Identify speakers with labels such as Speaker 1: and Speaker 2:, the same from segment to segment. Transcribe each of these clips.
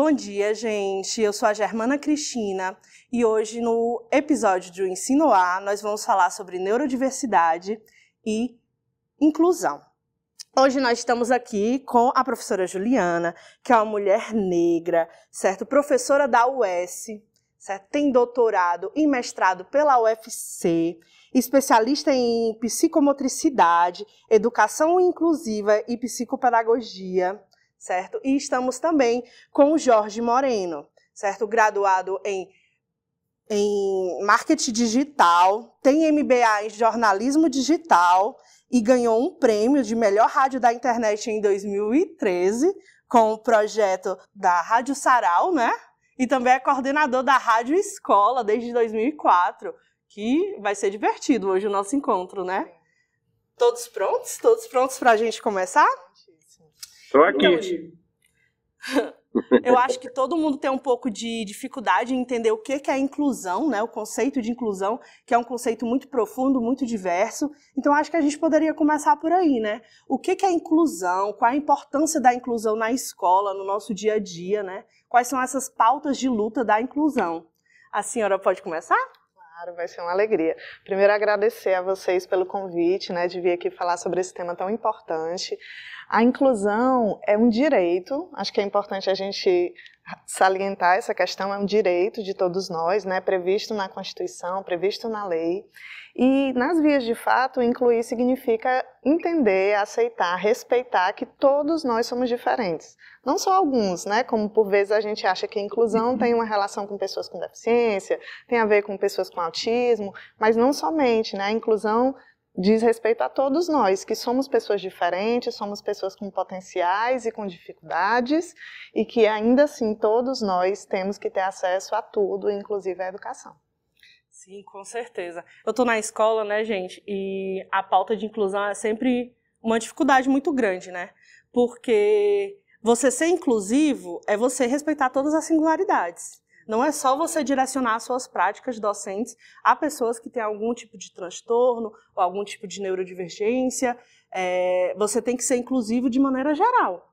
Speaker 1: Bom dia, gente. Eu sou a Germana Cristina e hoje no episódio do Ensino A nós vamos falar sobre neurodiversidade e inclusão. Hoje nós estamos aqui com a professora Juliana, que é uma mulher negra, certo? Professora da UES, certo? Tem doutorado e mestrado pela UFC, especialista em psicomotricidade, educação inclusiva e psicopedagogia, certo? E estamos também com o Jorge Moreno, certo? Graduado em, em marketing digital, tem MBA em jornalismo digital e ganhou um prêmio de melhor rádio da internet em 2013 com o projeto da Rádio Sarau, né? E também é coordenador da Rádio Escola desde 2004, que vai ser divertido hoje o nosso encontro, né? Todos prontos? Todos prontos para a gente começar?
Speaker 2: Estou aqui.
Speaker 1: Eu acho que todo mundo tem um pouco de dificuldade em entender o que é inclusão, né? O conceito de inclusão, que é um conceito muito profundo, muito diverso. Então, acho que a gente poderia começar por aí, né? O que é inclusão? Qual a importância da inclusão na escola, no nosso dia a dia, né? Quais são essas pautas de luta da inclusão? A senhora pode começar?
Speaker 3: Claro, vai ser uma alegria. Primeiro, agradecer a vocês pelo convite, né, de vir aqui falar sobre esse tema tão importante. A inclusão é um direito, acho que é importante a gente salientar essa questão, é um direito de todos nós, né, previsto na Constituição, previsto na lei. E nas vias de fato, incluir significa entender, aceitar, respeitar que todos nós somos diferentes. Não só alguns, né? Como por vezes a gente acha que a inclusão tem uma relação com pessoas com deficiência, tem a ver com pessoas com autismo, mas não somente, né? A inclusão diz respeito a todos nós, que somos pessoas diferentes, somos pessoas com potenciais e com dificuldades, e que ainda assim todos nós temos que ter acesso a tudo, inclusive à educação.
Speaker 1: Sim, com certeza. Eu estou na escola, né, gente, e a pauta de inclusão é sempre uma dificuldade muito grande, né? Porque você ser inclusivo é você respeitar todas as singularidades. Não é só você direcionar suas práticas docentes a pessoas que têm algum tipo de transtorno ou algum tipo de neurodivergência. É, você tem que ser inclusivo de maneira geral,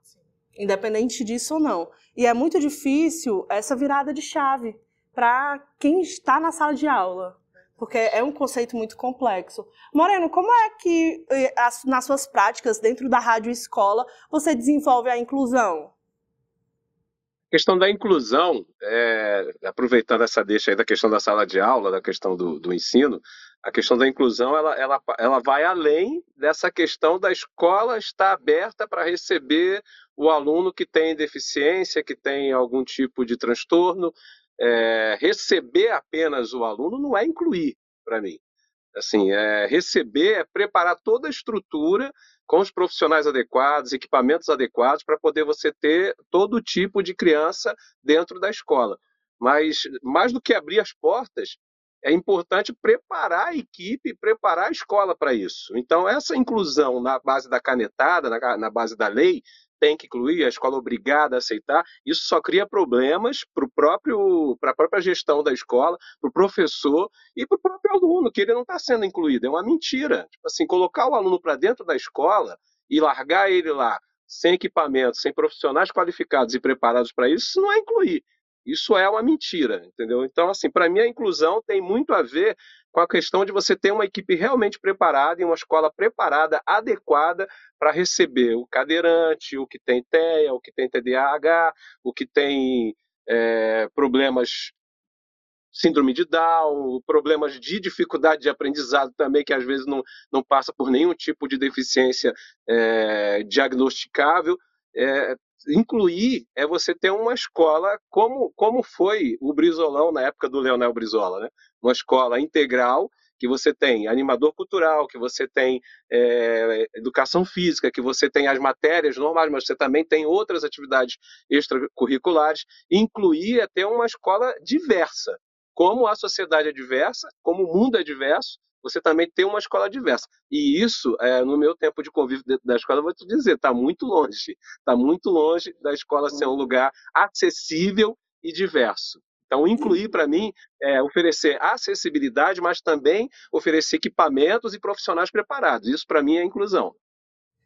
Speaker 1: independente disso ou não. E é muito difícil essa virada de chave para quem está na sala de aula, porque é um conceito muito complexo. Moreno, como é que eh, nas suas práticas dentro da rádio escola você desenvolve a inclusão?
Speaker 2: A questão da inclusão, é, aproveitando essa deixa aí da questão da sala de aula, da questão do, do ensino, a questão da inclusão ela, ela, ela vai além dessa questão da escola estar aberta para receber o aluno que tem deficiência, que tem algum tipo de transtorno. É, receber apenas o aluno não é incluir para mim. Assim, é, receber é preparar toda a estrutura com os profissionais adequados, equipamentos adequados, para poder você ter todo tipo de criança dentro da escola. Mas, mais do que abrir as portas, é importante preparar a equipe, preparar a escola para isso. Então, essa inclusão na base da canetada, na, na base da lei, tem que incluir, a escola é obrigada a aceitar, isso só cria problemas para próprio a própria gestão da escola, para o professor e para o próprio aluno, que ele não está sendo incluído. É uma mentira. Tipo assim, colocar o aluno para dentro da escola e largar ele lá sem equipamento, sem profissionais qualificados e preparados para isso, isso não é incluir. Isso é uma mentira, entendeu? Então, assim, para mim a inclusão tem muito a ver com a questão de você ter uma equipe realmente preparada e uma escola preparada, adequada para receber o cadeirante, o que tem TEA, o que tem TDAH, o que tem é, problemas síndrome de Down, problemas de dificuldade de aprendizado também, que às vezes não, não passa por nenhum tipo de deficiência é, diagnosticável. É, incluir é você ter uma escola como, como foi o Brizolão na época do Leonel Brizola, né? uma escola integral que você tem animador cultural, que você tem é, educação física, que você tem as matérias normais, mas você também tem outras atividades extracurriculares, incluir é ter uma escola diversa. Como a sociedade é diversa, como o mundo é diverso, você também tem uma escola diversa. E isso, é, no meu tempo de convívio dentro da escola, eu vou te dizer, está muito longe. Está muito longe da escola ser um lugar acessível e diverso. Então, incluir para mim é oferecer acessibilidade, mas também oferecer equipamentos e profissionais preparados. Isso para mim é inclusão.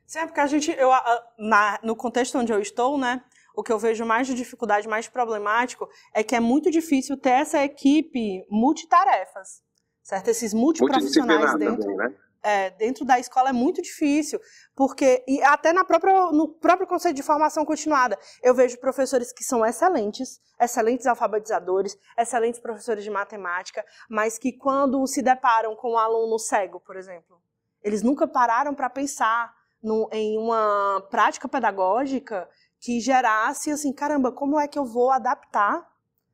Speaker 1: Sim, é porque a gente, eu, na, no contexto onde eu estou, né, o que eu vejo mais de dificuldade, mais problemático, é que é muito difícil ter essa equipe multitarefas, certo? Esses multiprofissionais dentro. Também, né? é, dentro da escola é muito difícil, porque e até na própria, no próprio conceito de formação continuada, eu vejo professores que são excelentes, excelentes alfabetizadores, excelentes professores de matemática, mas que quando se deparam com um aluno cego, por exemplo, eles nunca pararam para pensar no, em uma prática pedagógica que gerasse assim, caramba, como é que eu vou adaptar,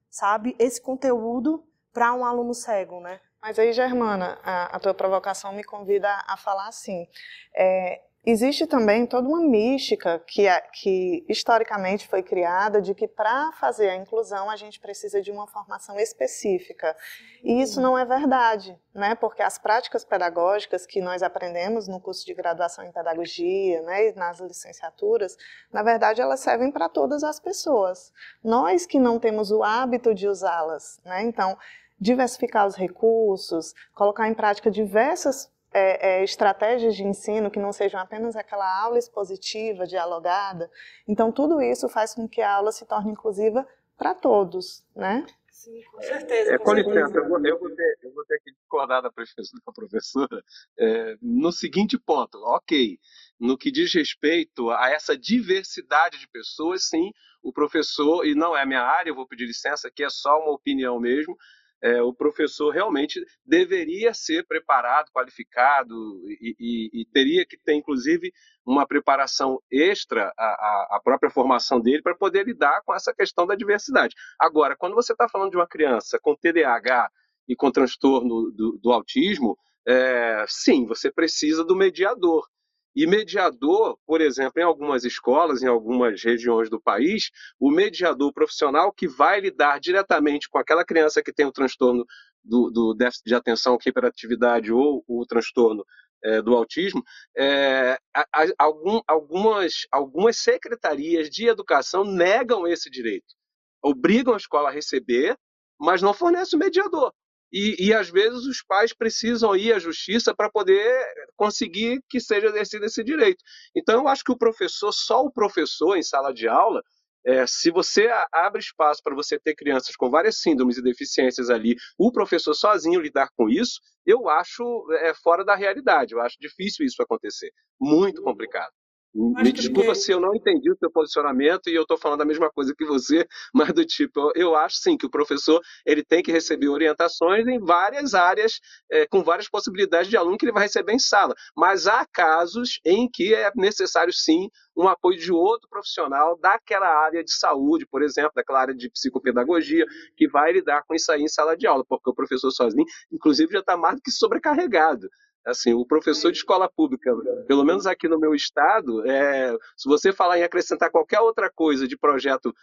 Speaker 1: sabe, esse conteúdo para um aluno cego, né?
Speaker 3: Mas aí, Germana, a, a tua provocação me convida a, falar assim. É, existe também toda uma mística que, é, que historicamente foi criada de que para fazer a inclusão a gente precisa de uma formação específica. E isso não é verdade, né? porque as práticas pedagógicas que nós aprendemos no curso de graduação em pedagogia né, e nas licenciaturas, na verdade elas servem para todas as pessoas. Nós que não temos o hábito de usá-las. Né? Então, diversificar os recursos, colocar em prática diversas é, é, estratégias de ensino que não sejam apenas aquela aula expositiva, dialogada. Então, tudo isso faz com que a aula se torne inclusiva para todos, né?
Speaker 1: Sim, com certeza.
Speaker 2: É, com licença, eu vou, eu, vou ter, eu vou ter que discordar da professora, da professora é, no seguinte ponto. Ok, no que diz respeito a essa diversidade de pessoas, sim, o professor, e não é a minha área, eu vou pedir licença, aqui é só uma opinião mesmo, é, o professor realmente deveria ser preparado, qualificado e, e, e, teria que ter, inclusive, uma preparação extra à, à própria formação dele para poder lidar com essa questão da diversidade. Agora, quando você está falando de uma criança com TDAH e com transtorno do, do autismo, é, sim, você precisa do mediador. E mediador, por exemplo, em algumas escolas, em algumas regiões do país, o mediador profissional que vai lidar diretamente com aquela criança que tem o transtorno do, do déficit de atenção, hiperatividade ou o transtorno é, do autismo, é, a, a, algum, algumas, algumas secretarias de educação negam esse direito. Obrigam a escola a receber, mas não fornece o mediador. E, e, às vezes os pais precisam ir à justiça para poder conseguir que seja exercido esse direito. Então eu acho que o professor, só o professor em sala de aula, é, se você abre espaço para você ter crianças com várias síndromes e deficiências ali, o professor sozinho lidar com isso, eu acho é, fora da realidade. Eu acho difícil isso acontecer. Muito complicado. Me desculpa que... se eu não entendi o seu posicionamento e eu estou falando a mesma coisa que você, mas do tipo, eu acho sim que o professor ele tem que receber orientações em várias áreas, é, com várias possibilidades de aluno que ele vai receber em sala. Mas há casos em que é necessário sim um apoio de outro profissional daquela área de saúde, por exemplo, daquela área de psicopedagogia, que vai lidar com isso aí em sala de aula, porque o professor sozinho, inclusive, já está mais do que sobrecarregado. Assim, o professor de escola pública, pelo menos aqui no meu estado, é, se você falar em acrescentar qualquer outra coisa de projeto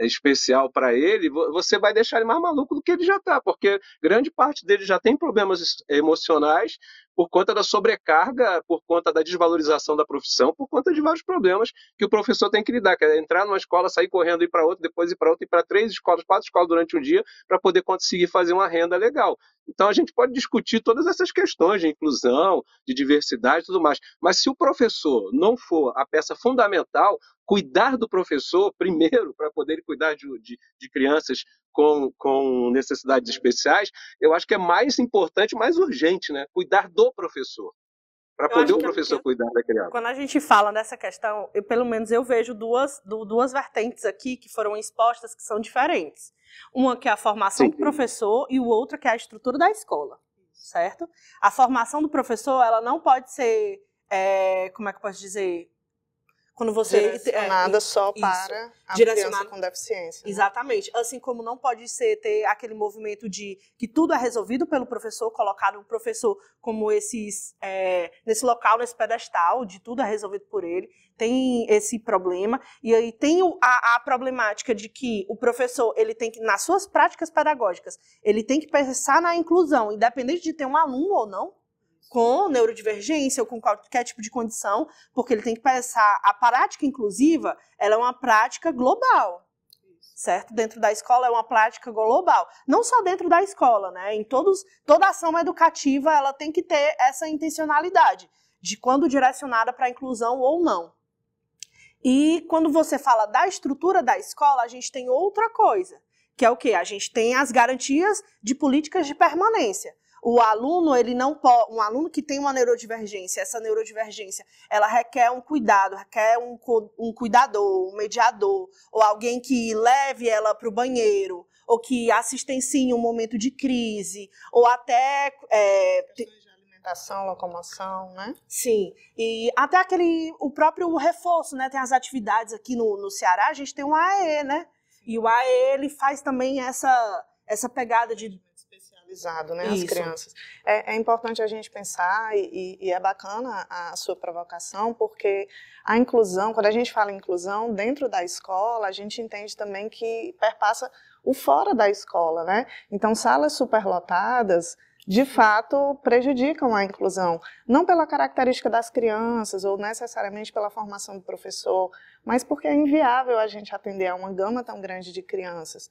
Speaker 2: especial para ele, você vai deixar ele mais maluco do que ele já está, porque grande parte dele já tem problemas emocionais por conta da sobrecarga, por conta da desvalorização da profissão, por conta de vários problemas que o professor tem que lidar, que é entrar numa escola, sair correndo, ir para outra, depois ir para outra, ir para três escolas, quatro escolas durante um dia, para poder conseguir fazer uma renda legal. Então a gente pode discutir todas essas questões de inclusão, de diversidade e tudo mais, mas se o professor não for a peça fundamental, cuidar do professor primeiro, para poder cuidar de, de, de crianças com, com necessidades especiais, eu acho que é mais importante, mais urgente, né? Cuidar do professor. Para poder o é professor é cuidar da criança.
Speaker 1: Quando a gente fala dessa questão, eu, pelo menos eu vejo duas, duas vertentes aqui que foram expostas que são diferentes. Uma que é a formação sim, do professor e o outro que é a estrutura da escola, certo? A formação do professor, ela não pode ser, é, como é que eu posso dizer,
Speaker 3: quando você direcionada é, só isso, para a criança com deficiência.
Speaker 1: Né? Exatamente. Assim como não pode ser ter aquele movimento de que tudo é resolvido pelo professor, colocar o professor como esses é, nesse local, nesse pedestal, de tudo é resolvido por ele. Tem esse problema e aí tem a, a problemática de que o professor ele tem que nas suas práticas pedagógicas ele tem que pensar na inclusão, independente de ter um aluno ou não com neurodivergência ou com qualquer tipo de condição, porque ele tem que pensar a prática inclusiva, ela é uma prática global. Certo? Dentro da escola é uma prática global. Não só dentro da escola, né? Em todos, toda ação educativa ela tem que ter essa intencionalidade de quando direcionada para a inclusão ou não. E quando você fala da estrutura da escola, a gente tem outra coisa, que é o quê? A gente tem as garantias de políticas de permanência. O aluno, ele não pode, um aluno que tem uma neurodivergência, essa neurodivergência, ela requer um cuidado, requer um, um cuidador, um mediador, ou alguém que leve ela para o banheiro, ou que assistencie em um momento de crise, ou até
Speaker 3: é, alimentação, locomoção, né?
Speaker 1: Sim, e até aquele, o próprio reforço, né? Tem as atividades aqui no, no Ceará, a gente tem um AE, né? E o AE, ele faz também essa, essa pegada de
Speaker 3: né, as crianças. É, é, importante a gente pensar e, e, é bacana a sua provocação, porque a inclusão, quando a gente fala em inclusão dentro da escola, a gente entende também que perpassa o fora da escola, né? Então, salas superlotadas de fato prejudicam a inclusão, não pela característica das crianças ou necessariamente pela formação do professor, mas porque é inviável a gente atender a uma gama tão grande de crianças.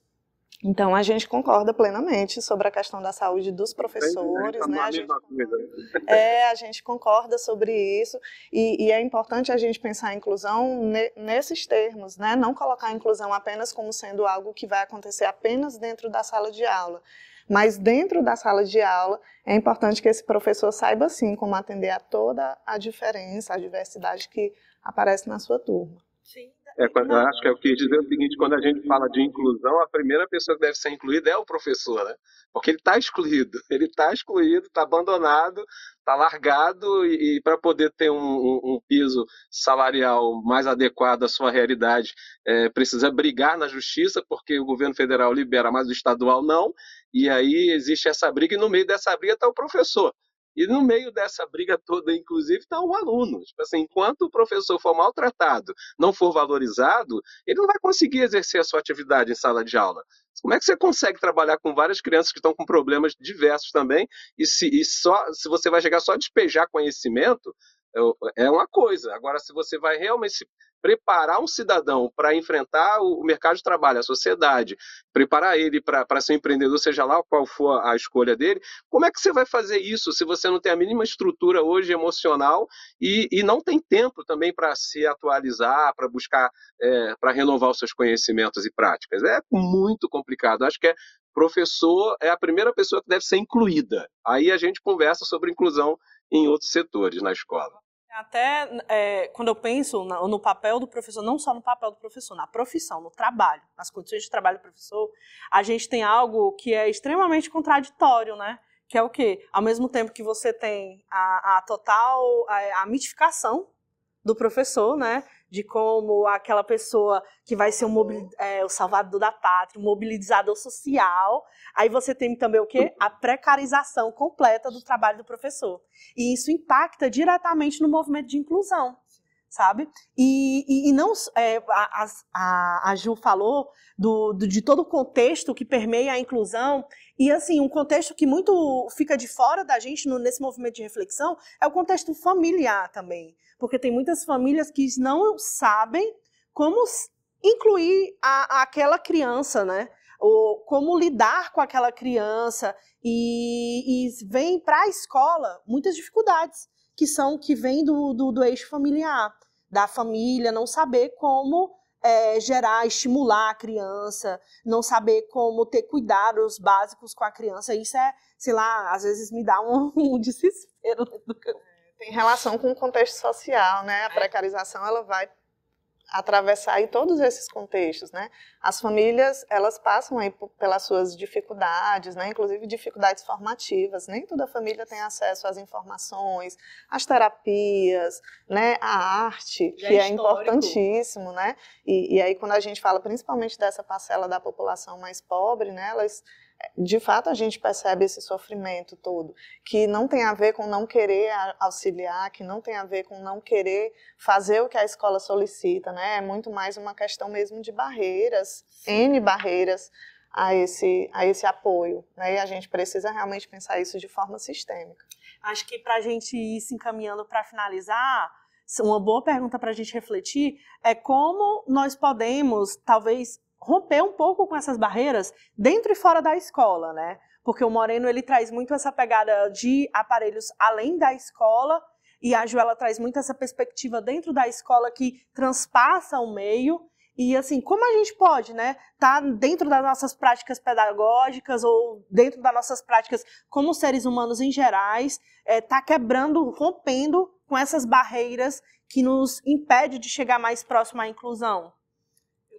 Speaker 3: Então a gente concorda plenamente sobre a questão da saúde dos professores, né? A gente, é, a gente concorda sobre isso e, e, é importante a gente pensar a inclusão ne, nesses termos, né? Não colocar a inclusão apenas como sendo algo que vai acontecer apenas dentro da sala de aula. Mas dentro da sala de aula é importante que esse professor saiba sim como atender a toda a diferença, a diversidade que aparece na sua turma.
Speaker 2: Sim. É, quando, eu acho que eu quis dizer o seguinte, quando a gente fala de inclusão, a primeira pessoa que deve ser incluída é o professor, né? Porque ele está excluído, ele está excluído, está abandonado, está largado e, e para poder ter um, um, um, piso salarial mais adequado à sua realidade, é, precisa brigar na justiça, porque o governo federal libera, mas o estadual não, e aí existe essa briga e no meio dessa briga está o professor. E no meio dessa briga toda, inclusive, está o aluno. Tipo assim, enquanto o professor for maltratado, não for valorizado, ele não vai conseguir exercer a sua atividade em sala de aula. Como é que você consegue trabalhar com várias crianças que estão com problemas diversos também? E se, e só, se você vai chegar só a despejar conhecimento, é, é uma coisa. Agora, se você vai realmente preparar um cidadão para enfrentar o mercado de trabalho, a sociedade, preparar ele para ser empreendedor, seja lá qual for a escolha dele, como é que você vai fazer isso se você não tem a mínima estrutura hoje emocional e, e não tem tempo também para se atualizar, para buscar, é, para renovar os seus conhecimentos e práticas? É muito complicado. Acho que é professor é a primeira pessoa que deve ser incluída. Aí a gente conversa sobre inclusão em outros setores na escola.
Speaker 1: Até é, quando eu penso no, papel do professor, não só no papel do professor, na profissão, no trabalho, nas condições de trabalho do professor, a gente tem algo que é extremamente contraditório, né? Que é o quê? Ao mesmo tempo que você tem a, a total a, a mitificação do professor, né? De como aquela pessoa que vai ser um é, o salvador da pátria, um mobilizador social. Aí você tem também o quê? A precarização completa do trabalho do professor. E isso impacta diretamente no movimento de inclusão sabe? E, e, e não é, a, a, a, Ju falou do, do, de todo o contexto que permeia a inclusão e assim um contexto que muito fica de fora da gente no, nesse movimento de reflexão é o contexto familiar também, porque tem muitas famílias que não sabem como incluir a, aquela criança, né? Ou como lidar com aquela criança. E, e vem para a escola muitas dificuldades que são que vêm do, do, do eixo familiar, da família, não saber como é, gerar, estimular a criança, não saber como ter cuidados básicos com a criança. Isso é, sei lá, às vezes me dá um, um desespero.
Speaker 3: Tem relação com o contexto social, né? A precarização ela vai atravessar aí todos esses contextos, né? As famílias, elas passam aí pelas suas dificuldades, né? Inclusive dificuldades formativas. Nem toda família tem acesso às informações, às terapias, né? À arte, Já que é, é importantíssimo, né? E, e aí quando a gente fala principalmente dessa parcela da população mais pobre, né? Elas de fato a gente percebe esse sofrimento todo, que não tem a ver com não querer auxiliar, que não tem a ver com não querer fazer o que a escola solicita, né? É muito mais uma questão mesmo de barreiras, N barreiras a esse, a esse apoio, né? E a gente precisa realmente pensar isso de forma sistêmica.
Speaker 1: Acho que para a gente ir se encaminhando para finalizar, uma boa pergunta para a gente refletir é como nós podemos, talvez, romper um pouco com essas barreiras dentro e fora da escola, né? Porque o Moreno ele traz muito essa pegada de aparelhos além da escola e a Joela traz muito essa perspectiva dentro da escola que transpassa o meio. E assim, como a gente pode, né, tá dentro das nossas práticas pedagógicas ou dentro das nossas práticas como seres humanos em gerais, é, tá quebrando, rompendo com essas barreiras que nos impede de chegar mais próximo à inclusão?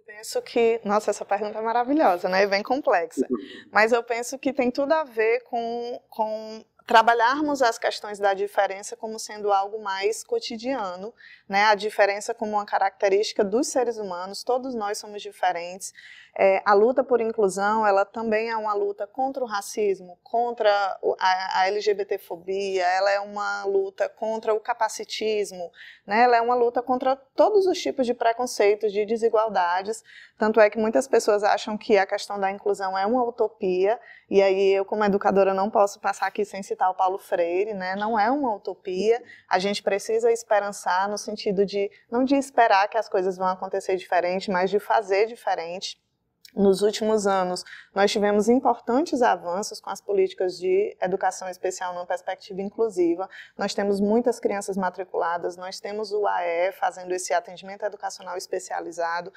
Speaker 3: Penso que, nossa, essa pergunta é maravilhosa, né? E bem complexa. Mas eu penso que tem tudo a ver com, com trabalharmos as questões da diferença como sendo algo mais cotidiano, né? A diferença como uma característica dos seres humanos, todos nós somos diferentes. É, a luta por inclusão, ela também é uma luta contra o racismo, contra a, LGBTfobia, ela é uma luta contra o capacitismo, né? Ela é uma luta contra todos os tipos de preconceitos, de desigualdades. Tanto é que muitas pessoas acham que a questão da inclusão é uma utopia, e aí eu, como educadora, não posso passar aqui sem citar o Paulo Freire, né? Não é uma utopia. A gente precisa esperançar no sentido de não de esperar que as coisas vão acontecer diferente, mas de fazer diferente. Nos últimos anos, nós tivemos importantes avanços com as políticas de educação especial numa perspectiva inclusiva. Nós temos muitas crianças matriculadas, nós temos o AE fazendo esse atendimento educacional especializado.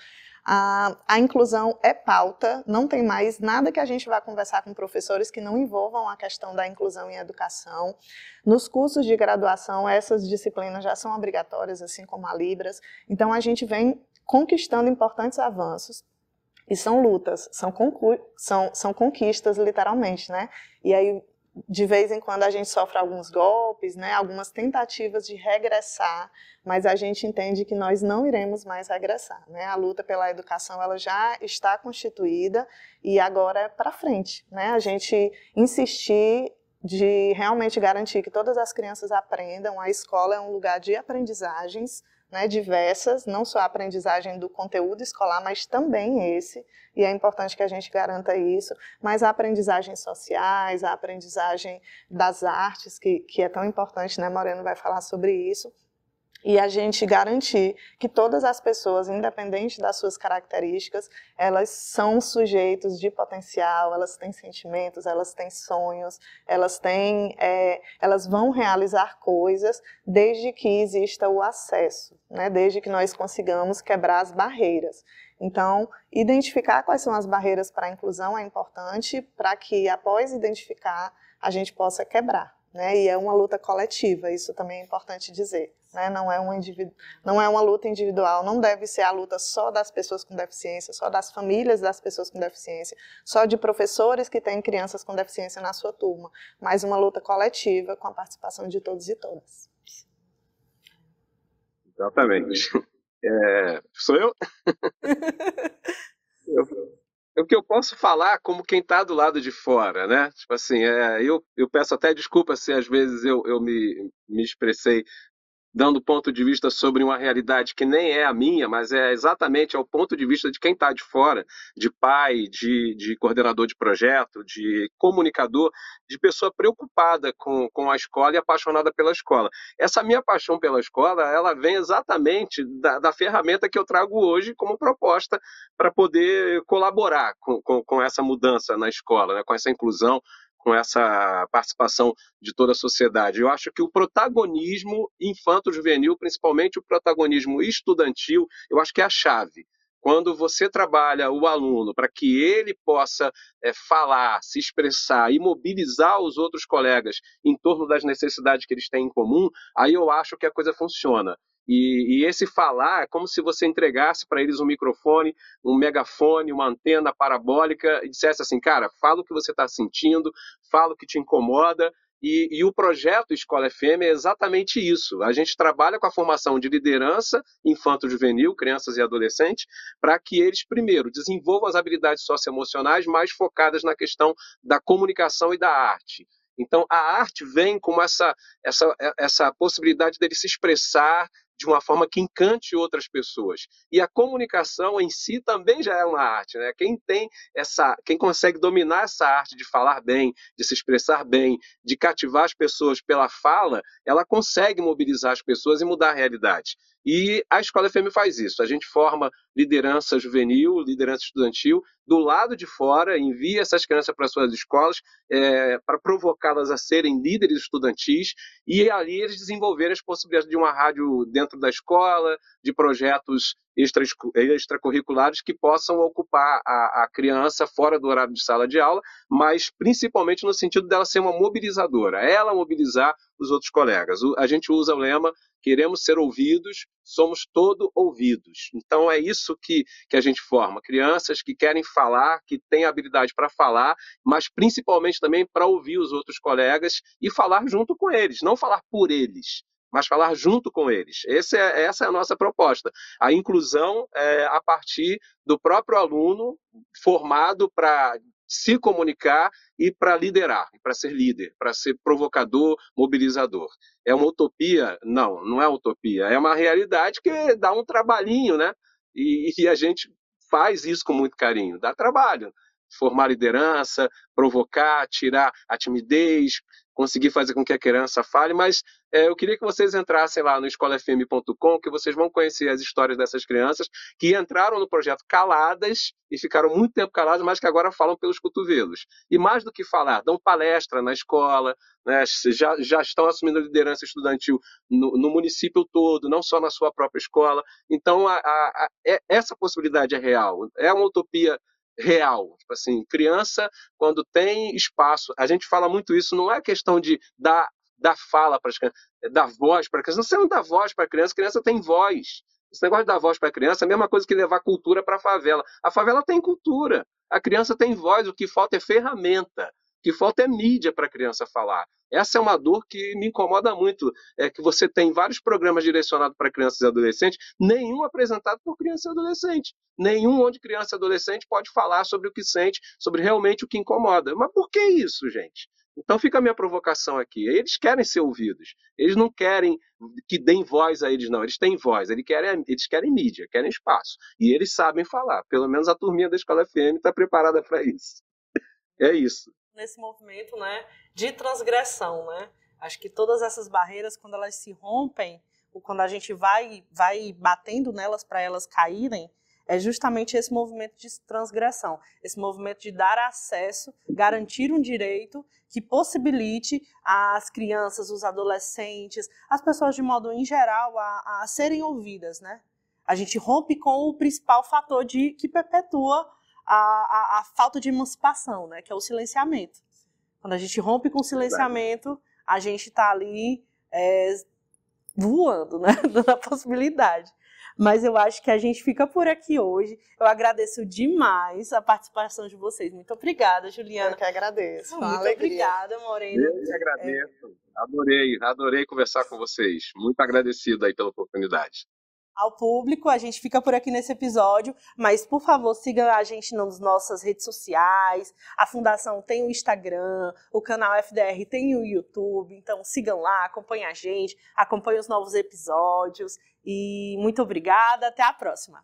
Speaker 3: A, a, inclusão é pauta, não tem mais nada que a gente vá conversar com professores que não envolvam a questão da inclusão em educação. Nos cursos de graduação, essas disciplinas já são obrigatórias, assim como a Libras. Então, a gente vem conquistando importantes avanços. E são lutas, são, são, são conquistas, literalmente, né? E aí, de vez em quando, a gente sofre alguns golpes, né? Algumas tentativas de regressar, mas a gente entende que nós não iremos mais regressar, né? A luta pela educação, ela já está constituída e agora é para frente, né? A gente insistir de realmente garantir que todas as crianças aprendam, a escola é um lugar de aprendizagens, né, diversas, não só a aprendizagem do conteúdo escolar, mas também esse, e é importante que a gente garanta isso, mas a aprendizagem sociais, a aprendizagem das artes, que, que é tão importante, né, Moreno vai falar sobre isso, e a gente garantir que todas as pessoas, independente das suas características, elas são sujeitos de potencial, elas têm sentimentos, elas têm sonhos, elas têm, é, elas vão realizar coisas desde que exista o acesso, né? desde que nós consigamos quebrar as barreiras. Então, identificar quais são as barreiras para a inclusão é importante para que, após identificar, a gente possa quebrar. Né? E é uma luta coletiva, isso também é importante dizer. Né? Não, é um individu... não é uma luta individual, não deve ser a luta só das pessoas com deficiência, só das famílias das pessoas com deficiência, só de professores que têm crianças com deficiência na sua turma, mas uma luta coletiva com a participação de todos e todas.
Speaker 2: Exatamente. É... Sou eu? eu? O que eu posso falar como quem está do lado de fora, né? Tipo assim, é, eu, eu peço até desculpa se às vezes eu, eu me, me expressei dando ponto de vista sobre uma realidade que nem é a minha, mas é exatamente ao ponto de vista de quem está de fora, de pai, de, de coordenador de projeto, de comunicador, de pessoa preocupada com, com a escola e apaixonada pela escola. Essa minha paixão pela escola, ela vem exatamente da, da ferramenta que eu trago hoje como proposta para poder colaborar com, com, com, essa mudança na escola, né, com essa inclusão, com essa participação de toda a sociedade. Eu acho que o protagonismo infanto-juvenil, principalmente o protagonismo estudantil, eu acho que é a chave. Quando você trabalha o aluno para que ele possa é, falar, se expressar e mobilizar os outros colegas em torno das necessidades que eles têm em comum, aí eu acho que a coisa funciona. E, e, esse falar é como se você entregasse para eles um microfone, um megafone, uma antena parabólica e dissesse assim, cara, fala o que você está sentindo, fala o que te incomoda. E, e, o projeto Escola FM é exatamente isso. A gente trabalha com a formação de liderança infanto-juvenil, crianças e adolescentes, para que eles, primeiro, desenvolvam as habilidades socioemocionais mais focadas na questão da comunicação e da arte. Então, a arte vem com essa, essa, essa possibilidade dele se expressar, de uma forma que encante outras pessoas. E a comunicação em si também já é uma arte, né? Quem tem essa, quem consegue dominar essa arte de falar bem, de se expressar bem, de cativar as pessoas pela fala, ela consegue mobilizar as pessoas e mudar a realidade. E a Escola FM faz isso. A gente forma liderança juvenil, liderança estudantil, do lado de fora, envia essas crianças para suas escolas é, para provocá-las a serem líderes estudantis e ali eles desenvolverem as possibilidades de uma rádio dentro da escola, de projetos extracurriculares que possam ocupar a, a criança fora do horário de sala de aula, mas principalmente no sentido dela ser uma mobilizadora, ela mobilizar os outros colegas. A gente usa o lema queremos ser ouvidos, somos todo ouvidos. Então é isso que, que a gente forma, crianças que querem falar, que têm habilidade para falar, mas principalmente também para ouvir os outros colegas e falar junto com eles, não falar por eles, mas falar junto com eles. É, essa é a nossa proposta. A inclusão é a partir do próprio aluno formado para se comunicar e para liderar, para ser líder, para ser provocador, mobilizador. É uma utopia? Não, não é utopia. É uma realidade que dá um trabalhinho, né? E, e a gente faz isso com muito carinho. Dá trabalho. Formar liderança, provocar, tirar a timidez, conseguir fazer com que a criança fale, mas é, eu queria que vocês entrassem lá no escolafm.com, que vocês vão conhecer as histórias dessas crianças que entraram no projeto caladas e ficaram muito tempo caladas, mas que agora falam pelos cotovelos. E mais do que falar, dão palestra na escola, né, já, já estão assumindo a liderança estudantil no, no, município todo, não só na sua própria escola. Então, a, a, a, é, essa possibilidade é real. É uma utopia real. Tipo assim, criança, quando tem espaço, a gente fala muito isso, não é questão de dar, dar fala para as crianças, é dar voz para a criança. Você não dá voz para a criança, criança tem voz. Esse negócio de dar voz para a criança é a mesma coisa que levar cultura para a favela. A favela tem cultura, a criança tem voz, o que falta é ferramenta que falta é mídia para a criança falar. Essa é uma dor que me incomoda muito, é que você tem vários programas direcionados para crianças e adolescentes, nenhum apresentado por criança e adolescente, nenhum onde criança e adolescente pode falar sobre o que sente, sobre realmente o que incomoda. Mas por que isso, gente? Então fica a minha provocação aqui. Eles querem ser ouvidos. Eles não querem que deem voz a eles, não. Eles têm voz. Eles querem, eles querem mídia, querem espaço. E eles sabem falar. Pelo menos a turminha da Escola FM está preparada para isso. É isso
Speaker 1: nesse movimento né, de transgressão. Né? Acho que todas essas barreiras, quando elas se rompem, ou quando a gente vai, vai batendo nelas para elas caírem, é justamente esse movimento de transgressão, esse movimento de dar acesso, garantir um direito que possibilite às crianças, os adolescentes, as pessoas de modo em geral a, a serem ouvidas, né? A gente rompe com o principal fator de que perpetua a, a, a falta de emancipação, né? Que é o silenciamento. Quando a gente rompe com o silenciamento, a gente está ali é, voando, né? Dando a possibilidade. Mas eu acho que a gente fica por aqui hoje. Eu agradeço demais a participação de vocês. Muito obrigada, Juliana.
Speaker 3: Eu que agradeço.
Speaker 1: Muito alegria. obrigada, Morena.
Speaker 2: Eu que agradeço. É... Adorei, adorei conversar com vocês. Muito agradecido aí pela oportunidade
Speaker 1: ao público. A gente fica por aqui nesse episódio, mas por favor, siga a gente nas nossas redes sociais. A Fundação tem o Instagram, o canal FDR tem o YouTube, então sigam lá, acompanhem a gente, acompanhem os novos episódios e muito obrigada, até a próxima.